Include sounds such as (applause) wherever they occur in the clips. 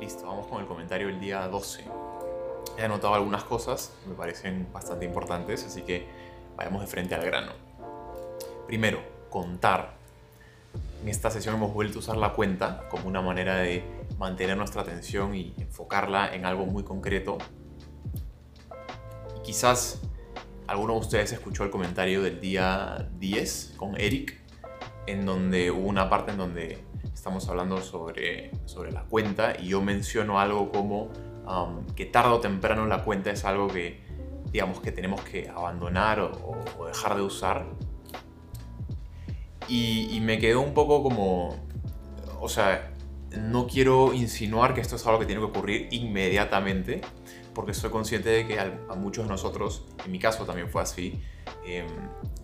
Listo, vamos con el comentario del día 12. He anotado algunas cosas, me parecen bastante importantes, así que vayamos de frente al grano. Primero, contar. En esta sesión hemos vuelto a usar la cuenta como una manera de mantener nuestra atención y enfocarla en algo muy concreto. Y quizás alguno de ustedes escuchó el comentario del día 10 con Eric, en donde hubo una parte en donde estamos hablando sobre, sobre la cuenta y yo menciono algo como um, que tarde o temprano la cuenta es algo que digamos que tenemos que abandonar o, dejar de usar. Y, y, me quedó un poco como, o sea, no quiero insinuar que esto es algo que tiene que ocurrir inmediatamente, porque soy consciente de que a, muchos de nosotros, en mi caso también fue así, em,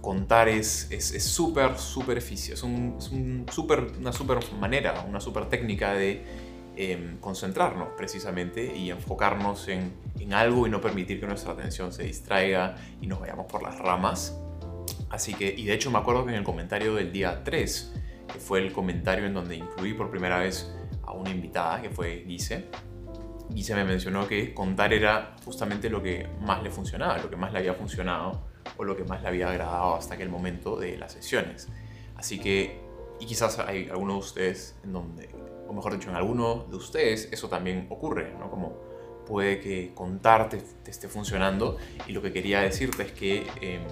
contar es súper, es, súper eficiente, es, un, es un super, una súper manera, una súper técnica de em, concentrarnos precisamente y enfocarnos en, en algo y no permitir que nuestra atención se distraiga y nos vayamos por las ramas. Así que, y de hecho me acuerdo que en el comentario del día 3, que fue el comentario en donde incluí por primera vez a una invitada, que fue Gise, Gise me mencionó que contar era justamente lo que más le funcionaba, lo que más le había funcionado o lo que más le había agradado hasta aquel momento de las sesiones. Así que, y quizás hay algunos de ustedes en donde, o mejor dicho, en alguno de ustedes eso también ocurre, ¿no? Como puede que contar te, esté funcionando y lo que quería decirte es que em,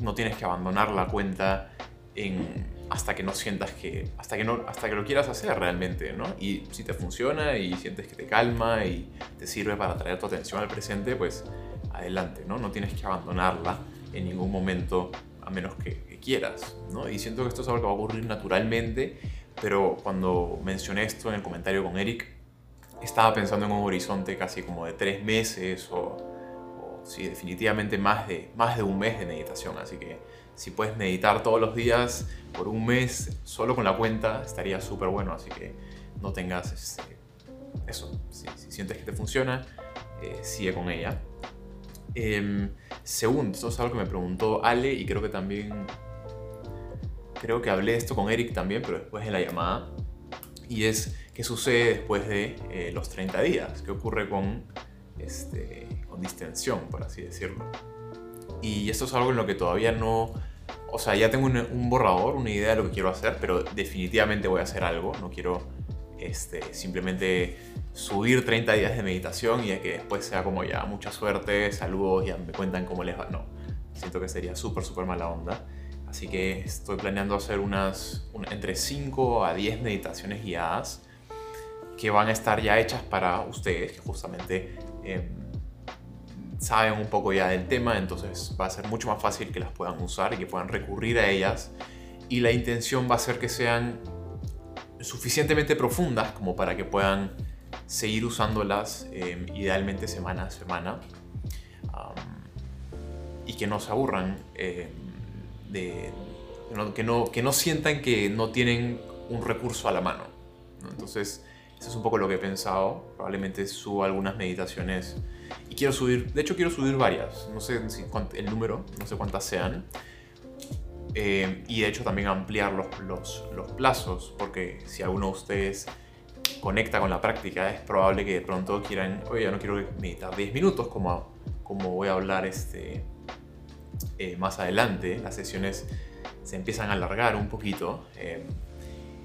no tienes que abandonar la cuenta en hasta que no sientas que, hasta que, no, hasta que lo quieras hacer realmente, ¿no? Y si te funciona y sientes que te calma y te sirve para traer tu atención al presente, pues adelante, ¿no? No tienes que abandonarla en ningún momento a menos que, quieras, ¿no? Y siento que esto es algo que va a ocurrir naturalmente, pero cuando mencioné esto en el comentario con Eric, estaba pensando en un horizonte casi como de tres meses o sí, definitivamente más de, más de un mes de meditación, así que si puedes meditar todos los días por un mes solo con la cuenta, estaría súper bueno. Así que no tengas este, eso. Si, sientes que te funciona, eh, sigue con ella. Em, segundo, esto es algo que me preguntó Ale y creo que también. Creo que hablé de esto con Eric también, pero después de la llamada. Y es qué sucede después de eh, los 30 días, qué ocurre con, este, distensión, por así decirlo. Y esto es algo en lo que todavía no o sea, ya tengo un, borrador, una idea de lo que quiero hacer, pero definitivamente voy a hacer algo. No quiero este, simplemente subir 30 días de meditación y que después sea como ya mucha suerte, saludos, ya me cuentan cómo les va. No, siento que sería súper, súper mala onda. Así que estoy planeando hacer unas entre 5 a 10 meditaciones guiadas que van a estar ya hechas para ustedes, justamente... Em, saben un poco ya del tema, entonces va a ser mucho más fácil que las puedan usar y que puedan recurrir a ellas. Y la intención va a ser que sean suficientemente profundas como para que puedan seguir usándolas em, idealmente semana a semana y que no se aburran, em, de, que, no, que no sientan que no tienen un recurso a la mano. Entonces, eso es un poco lo que he pensado. Probablemente suba algunas meditaciones y quiero subir, de hecho quiero subir varias, no sé el número, no sé cuántas sean. Eh, y de hecho también ampliar los, plazos, porque si alguno de ustedes conecta con la práctica, es probable que de pronto quieran, oye, ya no quiero meditar 10 minutos, como, como voy a hablar este, eh, más adelante. Las sesiones se empiezan a alargar un poquito. Eh,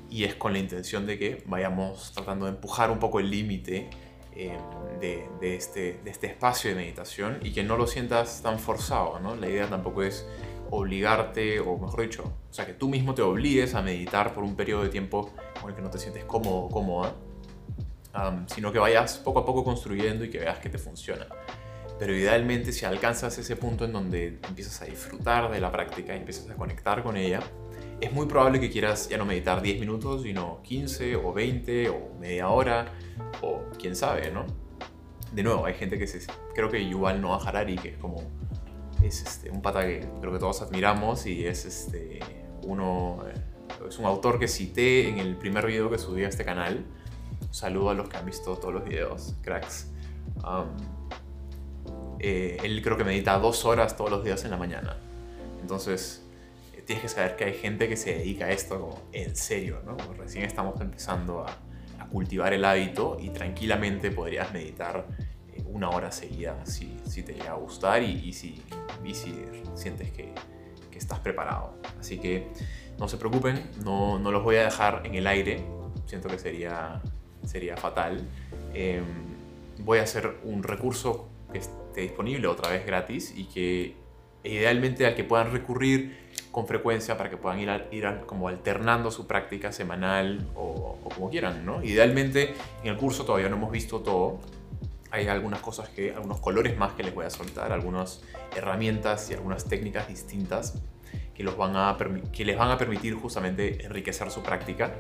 y es con la intención de que vayamos tratando de empujar un poco el límite eh, de, este, de este espacio de meditación y que no lo sientas tan forzado, ¿no? La idea tampoco es obligarte, o mejor dicho, o sea, que tú mismo te obligues a meditar por un periodo de tiempo con el que no te sientes cómodo cómoda, sino que vayas poco a poco construyendo y que veas que te funciona. Pero idealmente si alcanzas ese punto en donde empiezas a disfrutar de la práctica y empiezas a conectar con ella, es muy probable que quieras ya no meditar 10 minutos, sino 15 o 20 o media hora o quién sabe, ¿no? De nuevo, hay gente que se... Creo que Yuval Noah Harari, que es como... Es este, un pata que creo que todos admiramos y es este, uno... Eh, es un autor que cité en el primer video que subí a este canal. saludo a los que han visto todos los videos, cracks. Eh, él creo que medita dos horas todos los días en la mañana. Entonces, tienes que saber que hay gente que se dedica a esto en serio, ¿no? recién estamos empezando a, cultivar el hábito y tranquilamente podrías meditar eh, una hora seguida si, si te llega a gustar y, y si, y si sientes que, que, estás preparado. Así que no se preocupen, no, no, los voy a dejar en el aire, siento que sería, sería fatal. Eh, voy a hacer un recurso que esté disponible otra vez gratis y que idealmente al que puedan recurrir con frecuencia para que puedan ir, ir como alternando su práctica semanal o, o, como quieran, ¿no? Idealmente en el curso todavía no hemos visto todo. Hay algunas cosas que, algunos colores más que les voy a soltar, algunas herramientas y algunas técnicas distintas que, los van a, que les van a permitir justamente enriquecer su práctica.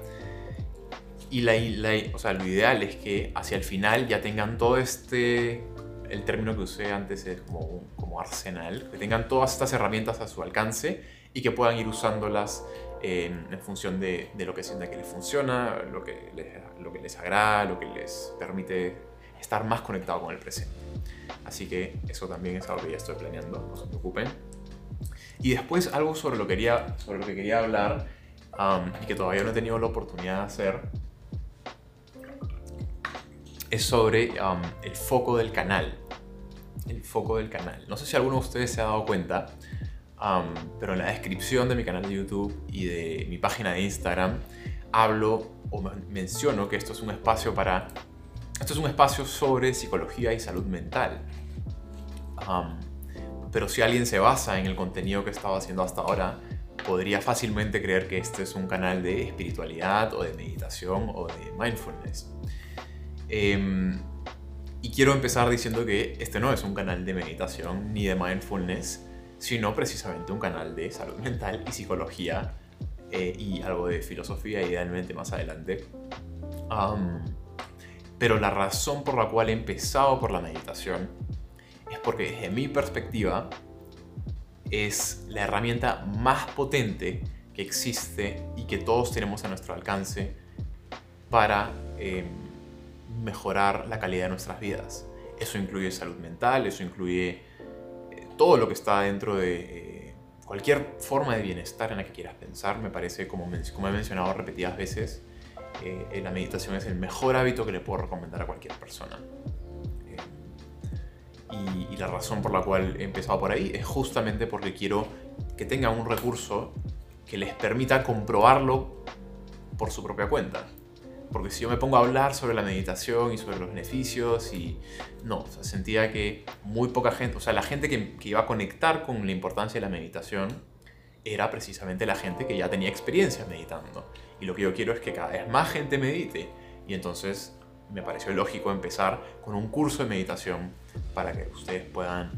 Y la, la, o sea, lo ideal es que hacia el final ya tengan todo este el término que usé antes es como, como arsenal, que tengan todas estas herramientas a su alcance y que puedan ir usándolas en, en función de, de, lo que sientan que les funciona, lo que les, lo que les agrada, lo que les permite estar más conectado con el presente. Así que eso también es algo que ya estoy planeando, no se preocupen. Y después algo sobre lo, quería, sobre lo que quería hablar um, y que todavía no he tenido la oportunidad de hacer es sobre um, el foco del canal. El foco del canal. No sé si alguno de ustedes se ha dado cuenta, um, pero en la descripción de mi canal de YouTube y de mi página de Instagram hablo o menciono que esto es un espacio para... Esto es un espacio sobre psicología y salud mental. Um, pero si alguien se basa en el contenido que estaba haciendo hasta ahora, podría fácilmente creer que este es un canal de espiritualidad o de meditación o de mindfulness. Eh, y quiero empezar diciendo que este no es un canal de meditación ni de mindfulness, sino precisamente un canal de salud mental y psicología eh, y algo de filosofía idealmente más adelante. Um, pero la razón por la cual he empezado por la meditación es porque desde mi perspectiva es la herramienta más potente que existe y que todos tenemos a nuestro alcance para eh, mejorar la calidad de nuestras vidas. Eso incluye salud mental, eso incluye todo lo que está dentro de eh, cualquier forma de bienestar en la que quieras pensar. Me parece, como, como he mencionado repetidas veces, eh, la meditación es el mejor hábito que le puedo recomendar a cualquier persona. Eh, y, y la razón por la cual he empezado por ahí es justamente porque quiero que tengan un recurso que les permita comprobarlo por su propia cuenta. Porque si yo me pongo a hablar sobre la meditación y sobre los beneficios y no, o sea, sentía que muy poca gente, o sea, la gente que, que, iba a conectar con la importancia de la meditación era precisamente la gente que ya tenía experiencia meditando. Y lo que yo quiero es que cada vez más gente medite. Y entonces me pareció lógico empezar con un curso de meditación para que ustedes puedan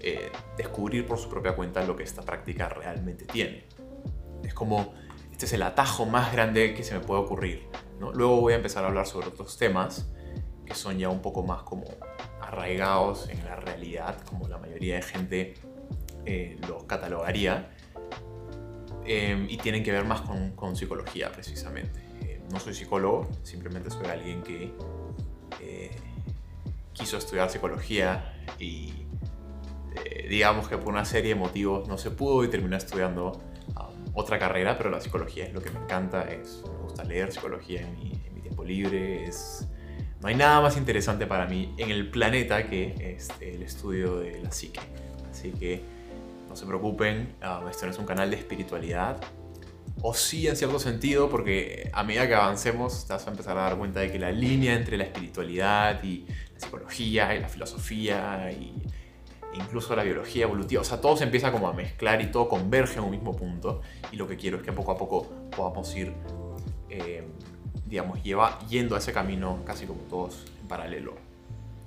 eh, descubrir por su propia cuenta lo que esta práctica realmente tiene. Es como, este es el atajo más grande que se me puede ocurrir ¿no? Luego voy a empezar a hablar sobre otros temas que son ya un poco más como arraigados en la realidad, como la mayoría de gente eh, los catalogaría, eh, y tienen que ver más con, con psicología precisamente. Eh, no soy psicólogo, simplemente soy alguien que eh, quiso estudiar psicología y eh, digamos que por una serie de motivos no se pudo y terminé estudiando um, otra carrera, pero la psicología es lo que me encanta, es gusta leer psicología en mi, en mi, tiempo libre. Es, no hay nada más interesante para mí en el planeta que este, el estudio de la psique. Así que no se preocupen, um, esto no es un canal de espiritualidad. O sí, en cierto sentido, porque a medida que avancemos te vas a empezar a dar cuenta de que la línea entre la espiritualidad y la psicología y la filosofía y incluso la biología evolutiva, o sea, todo se empieza como a mezclar y todo converge en un mismo punto y lo que quiero es que poco a poco podamos ir eh, digamos, lleva yendo a ese camino casi como todos en paralelo.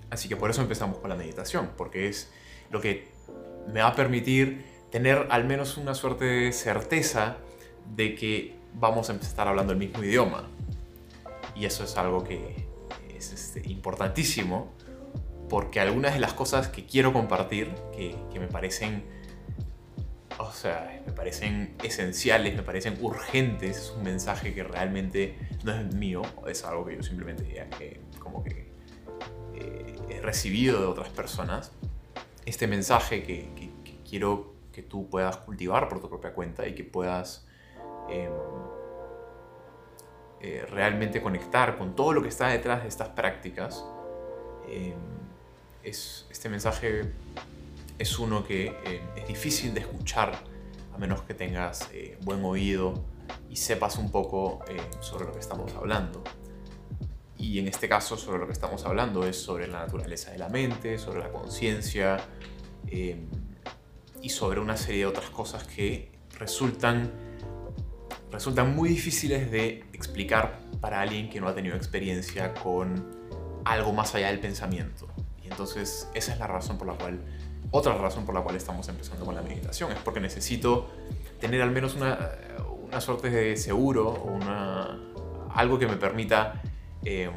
Así que por eso empezamos con la meditación, porque es lo que me va a permitir tener al menos una suerte de certeza de que vamos a estar hablando el mismo idioma. Y eso es algo que es este, importantísimo, porque algunas de las cosas que quiero compartir, que, que me parecen o sea, me parecen esenciales, me parecen urgentes, es un mensaje que realmente no es mío, es algo que yo simplemente que como que eh, he recibido de otras personas. Este mensaje que, que, que, quiero que tú puedas cultivar por tu propia cuenta y que puedas eh, eh, realmente conectar con todo lo que está detrás de estas prácticas, eh, es, este mensaje es uno que eh, es difícil de escuchar a menos que tengas buen oído y sepas un poco sobre lo que estamos hablando. Y en este caso sobre lo que estamos hablando es sobre la naturaleza de la mente, sobre la conciencia y sobre una serie de otras cosas que resultan resultan muy difíciles de explicar para alguien que no ha tenido experiencia con algo más allá del pensamiento. Y entonces esa es la razón por la cual, otra razón por la cual estamos empezando con la meditación, es porque necesito tener al menos una, una suerte de seguro o una, algo que me permita eh,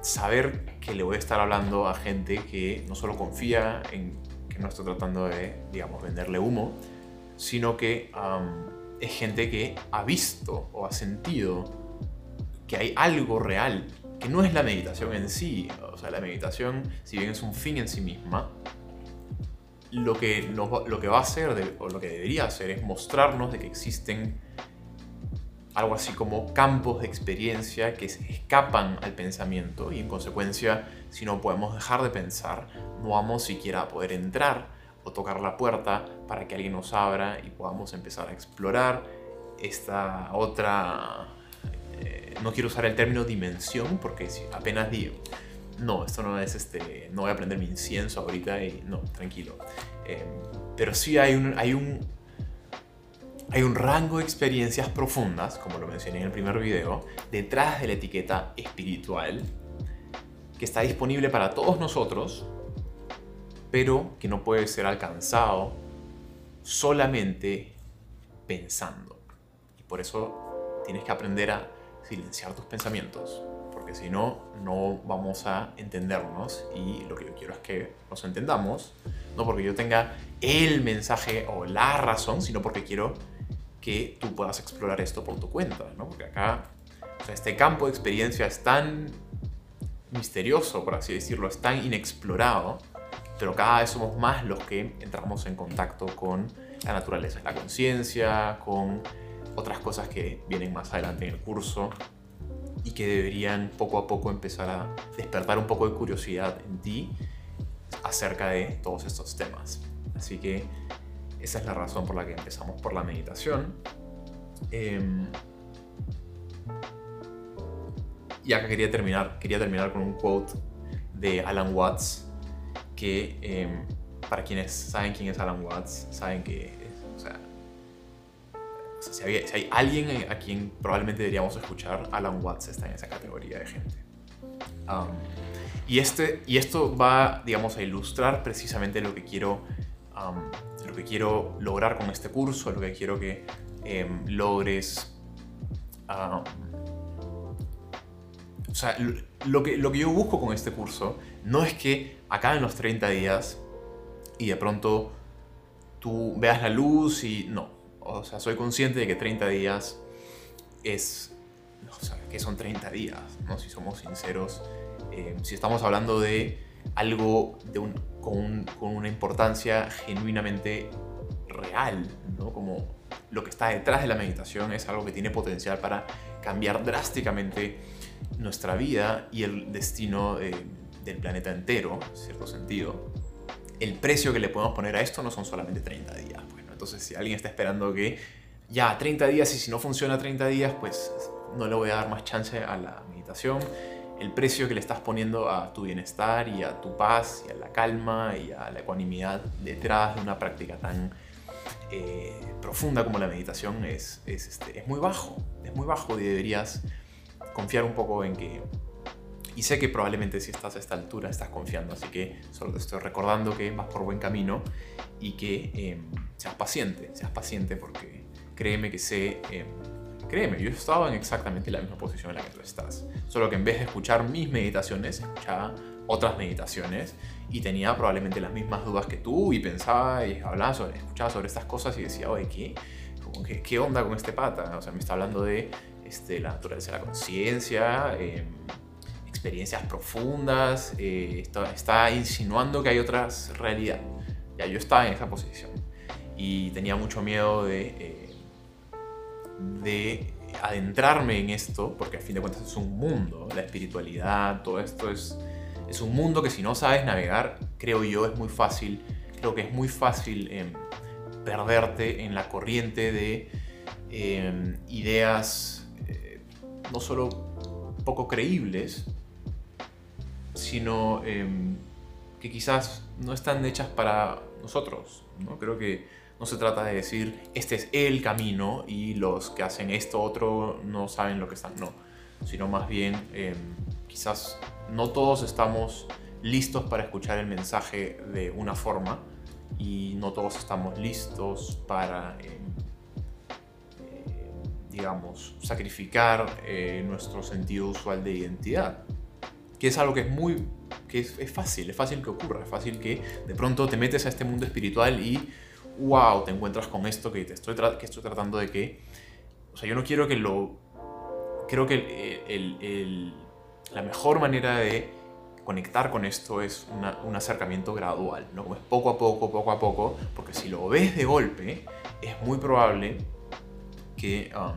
saber que le voy a estar hablando a gente que no solo confía en que no estoy tratando de, digamos, venderle humo, sino que es gente que ha visto o ha sentido que hay algo real, que no es la meditación en sí. O sea, la meditación, si bien es un fin en sí misma, lo que, lo que va a hacer, o lo que debería hacer, es mostrarnos de que existen algo así como campos de experiencia que se escapan al pensamiento y en consecuencia, si no podemos dejar de pensar, no vamos siquiera a poder entrar tocar la puerta para que alguien nos abra y podamos empezar a explorar esta otra... Eh, no quiero usar el término dimensión porque apenas digo, no, esto no es este, no voy a aprender mi incienso ahorita y no, tranquilo. Eh, pero sí hay un, hay un, hay un rango de experiencias profundas, como lo mencioné en el primer video, detrás de la etiqueta espiritual, que está disponible para todos nosotros pero que no puede ser alcanzado solamente pensando. Y por eso tienes que aprender a silenciar tus pensamientos, porque si no, no vamos a entendernos y lo que yo quiero es que nos entendamos, no porque yo tenga el mensaje o la razón, sino porque quiero que tú puedas explorar esto por tu cuenta, ¿no? Porque acá, este campo de experiencia es tan misterioso, por así decirlo, es tan inexplorado, pero cada vez somos más los que entramos en contacto con la naturaleza, la conciencia, con otras cosas que vienen más adelante en el curso y que deberían poco a poco empezar a despertar un poco de curiosidad en ti acerca de todos estos temas. Así que esa es la razón por la que empezamos por la meditación. Em, y acá quería terminar, quería terminar con un quote de Alan Watts, que em, para quienes saben quién es Alan Watts, saben que, si, hay alguien a quien probablemente deberíamos escuchar, Alan Watts está en esa categoría de gente. y, este, y esto va, digamos, a ilustrar precisamente lo que quiero, lo que quiero lograr con este curso, lo que quiero que em, logres... o sea, lo que, lo que yo busco con este curso no es que acaben los 30 días y de pronto tú veas la luz y no. O sea, soy consciente de que 30 días es... O sea, que son 30 días, ¿no? Si somos sinceros. Eh, si estamos hablando de algo de un, con, con, una importancia genuinamente real, ¿no? Como lo que está detrás de la meditación es algo que tiene potencial para cambiar drásticamente nuestra vida y el destino eh, del planeta entero, en cierto sentido, el precio que le podemos poner a esto no son solamente 30 días. Pues, Entonces, si alguien está esperando que ya 30 días y si no funciona 30 días, pues no le voy a dar más chance a la meditación. El precio que le estás poniendo a tu bienestar y a tu paz y a la calma y a la ecuanimidad detrás de una práctica tan eh, profunda como la meditación es, es, este, es muy bajo. Es muy bajo y deberías confiar un poco en que y sé que probablemente si estás a esta altura estás confiando, así que solo te estoy recordando que vas por buen camino y que em, seas paciente, seas paciente porque créeme que sé, em, créeme, yo estaba en exactamente la misma posición en la que tú estás, solo que en vez de escuchar mis meditaciones, escuchaba otras meditaciones y tenía probablemente las mismas dudas que tú y pensaba y hablaba sobre, escuchaba sobre estas cosas y decía, oye, ¿qué? ¿qué, ¿qué onda con este pata? O sea, me está hablando de este, la naturaleza de la conciencia, eh, experiencias profundas, eh, está, insinuando que hay otras realidades. Ya yo estaba en esa posición y tenía mucho miedo de, eh, de adentrarme en esto, porque a fin de cuentas es un mundo, la espiritualidad, todo esto es, es un mundo que si no sabes navegar, creo yo, es muy fácil, creo que es muy fácil em, perderte en la corriente de em, ideas eh, no solo poco creíbles, sino em, que quizás no están hechas para nosotros. ¿no? Creo que no se trata de decir, este es el camino y los que hacen esto otro no saben lo que están. No, sino más bien em, quizás no todos estamos listos para escuchar el mensaje de una forma y no todos estamos listos para, em, eh, digamos, sacrificar eh, nuestro sentido usual de identidad. Que es algo que es muy, que es, es fácil, es fácil que ocurra, es fácil que de pronto te metes a este mundo espiritual y wow, te encuentras con esto que, te estoy, que estoy tratando de que... O sea, yo no quiero que lo... Creo que el, la mejor manera de conectar con esto es un acercamiento gradual, ¿no? Como es poco a poco, poco a poco, porque si lo ves de golpe, es muy probable que, um,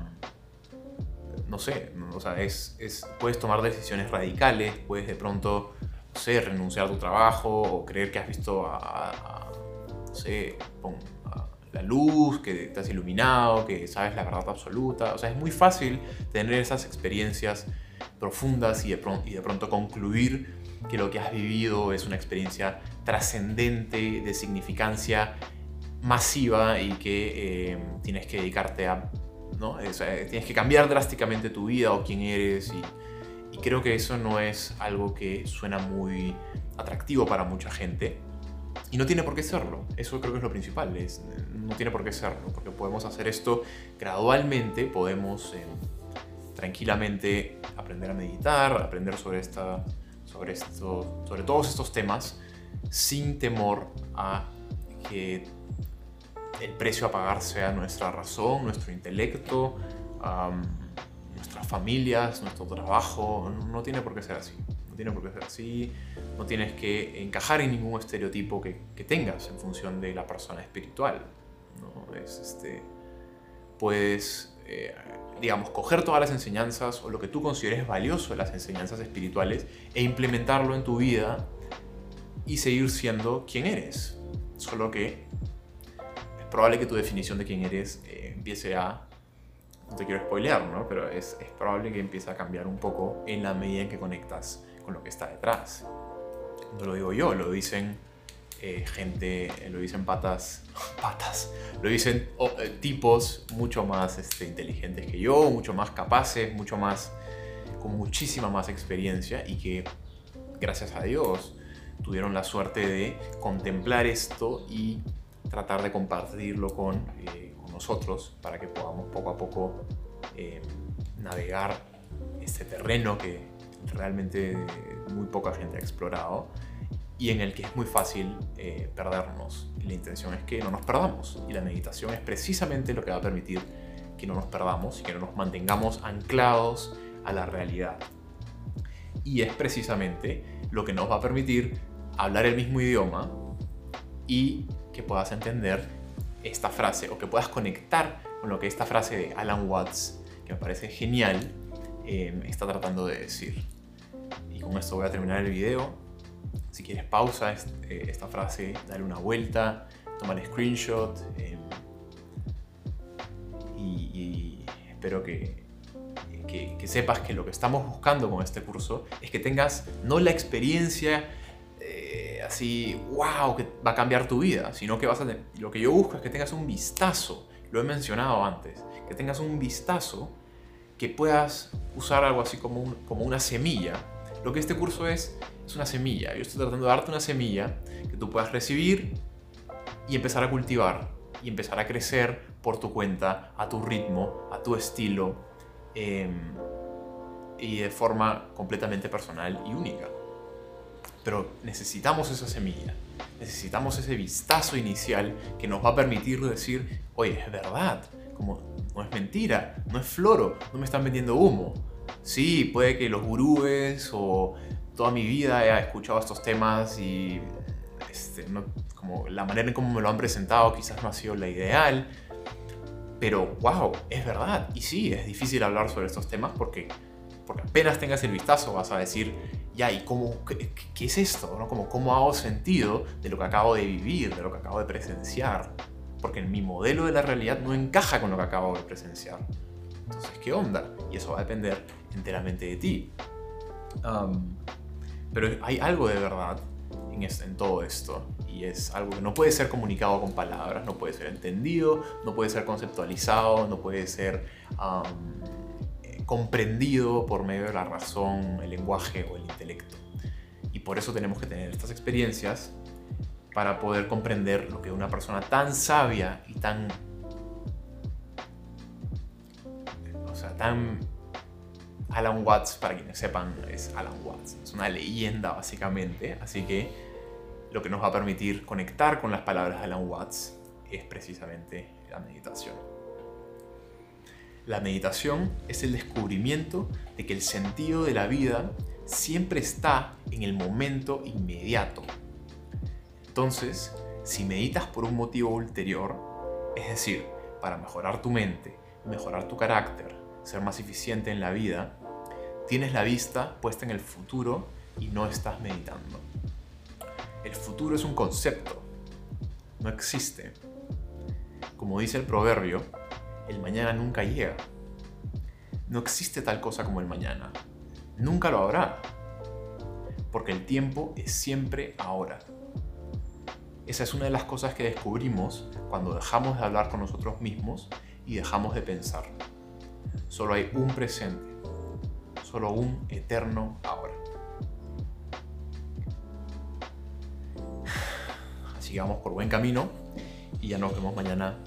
no sé, o sea, es, es, puedes tomar decisiones radicales, puedes de pronto, no renunciar a tu trabajo o creer que has visto a la luz, que te has iluminado, que sabes la verdad absoluta. O sea, es muy fácil tener esas experiencias profundas y de, pronto, y de pronto concluir que lo que has vivido es una experiencia trascendente, de significancia masiva y que eh, tienes que dedicarte a... ¿no? tienes que cambiar drásticamente tu vida o quién eres y, creo que eso no es algo que suena muy atractivo para mucha gente y no tiene por qué serlo, eso creo que es lo principal, no tiene por qué serlo, porque podemos hacer esto gradualmente, podemos eh, tranquilamente aprender a meditar, aprender sobre, esta, sobre, esto, sobre todos estos temas, sin temor a que el precio a pagar sea nuestra razón, nuestro intelecto, nuestras familias, nuestro trabajo, no tiene por qué ser así no tiene por qué ser así, no tienes que encajar en ningún estereotipo que, tengas en función de la persona espiritual. ¿no? Es, este, puedes, eh, digamos, coger todas las enseñanzas o lo que tú consideres valioso de las enseñanzas espirituales e implementarlo en tu vida y seguir siendo quien eres. Solo que probable que tu definición de quién eres eh, empiece a no te quiero spoilear, ¿no? Pero es, es, probable que empiece a cambiar un poco en la medida en que conectas con lo que está detrás. No lo digo yo, lo dicen eh, gente, lo dicen patas, (laughs) patas, lo dicen eh, tipos mucho más este, inteligentes que yo, mucho más capaces, mucho más, con muchísima más experiencia y que, gracias a Dios, tuvieron la suerte de contemplar esto y tratar de compartirlo con, eh, con nosotros para que podamos poco a poco navegar este terreno que, realmente muy poca gente ha explorado y en el que es muy fácil eh, perdernos. la intención es que no nos perdamos y la meditación es precisamente lo que va a permitir que no nos perdamos y que no nos mantengamos anclados a la realidad. Y es precisamente lo que nos va a permitir hablar el mismo idioma y que puedas entender esta frase o que puedas conectar con lo que esta frase de Alan Watts, que me parece genial, eh, está tratando de decir. Y con esto voy a terminar el video. Si quieres pausa eh, esta frase, dale una vuelta, tomar screenshot. Eh, y, espero que, que, sepas que lo que estamos buscando con este curso es que tengas no la experiencia así, wow, que va a cambiar tu vida, sino que vas a lo que yo busco es que tengas un vistazo, lo he mencionado antes, que tengas un vistazo que puedas usar algo así como, como una semilla. Lo que este curso es, es una semilla. Yo estoy tratando de darte una semilla que tú puedas recibir y empezar a cultivar y empezar a crecer por tu cuenta, a tu ritmo, a tu estilo em, y de forma completamente personal y única. Pero necesitamos esa semilla, necesitamos ese vistazo inicial que nos va a permitir decir, oye, es verdad, como no es mentira, no es floro, no me están vendiendo humo. Sí, puede que los gurúes o toda mi vida he escuchado estos temas y este, como la manera en cómo me lo han presentado quizás no ha sido la ideal, Pero, wow, es verdad. Y sí, es difícil hablar sobre estos temas porque, porque apenas tengas el vistazo vas a decir, ya, ¿y cómo, qué, qué es esto? ¿no? Como, ¿Cómo hago sentido de lo que acabo de vivir, de lo que acabo de presenciar? Porque mi modelo de la realidad no encaja con lo que acabo de presenciar. Entonces, ¿qué onda? Y eso va a depender enteramente de ti. Um, pero hay algo de verdad en, en, todo esto y es algo que no puede ser comunicado con palabras, no puede ser entendido, no puede ser conceptualizado, no puede ser um, comprendido por medio de la razón, el lenguaje o el intelecto. Y por eso tenemos que tener estas experiencias para poder comprender lo que una persona tan sabia y tan o sea, tan Alan Watts, para quienes sepan, es Alan Watts. Es una leyenda básicamente, así que lo que nos va a permitir conectar con las palabras de Alan Watts es precisamente la meditación. La meditación es el descubrimiento de que el sentido de la vida siempre está en el momento inmediato. Entonces, si meditas por un motivo ulterior, es decir, para mejorar tu mente, mejorar tu carácter, ser más eficiente en la vida, tienes la vista puesta en el futuro y no estás meditando. El futuro es un concepto, no existe. Como dice el proverbio, el mañana nunca llega. No existe tal cosa como el mañana. Nunca lo habrá. Porque el tiempo es siempre ahora. Esa es una de las cosas que descubrimos cuando dejamos de hablar con nosotros mismos y dejamos de pensar. Solo hay un presente solo un eterno ahora. (sighs) Vamos por buen camino y ya nos vemos mañana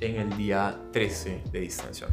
en el día 13 de distancia.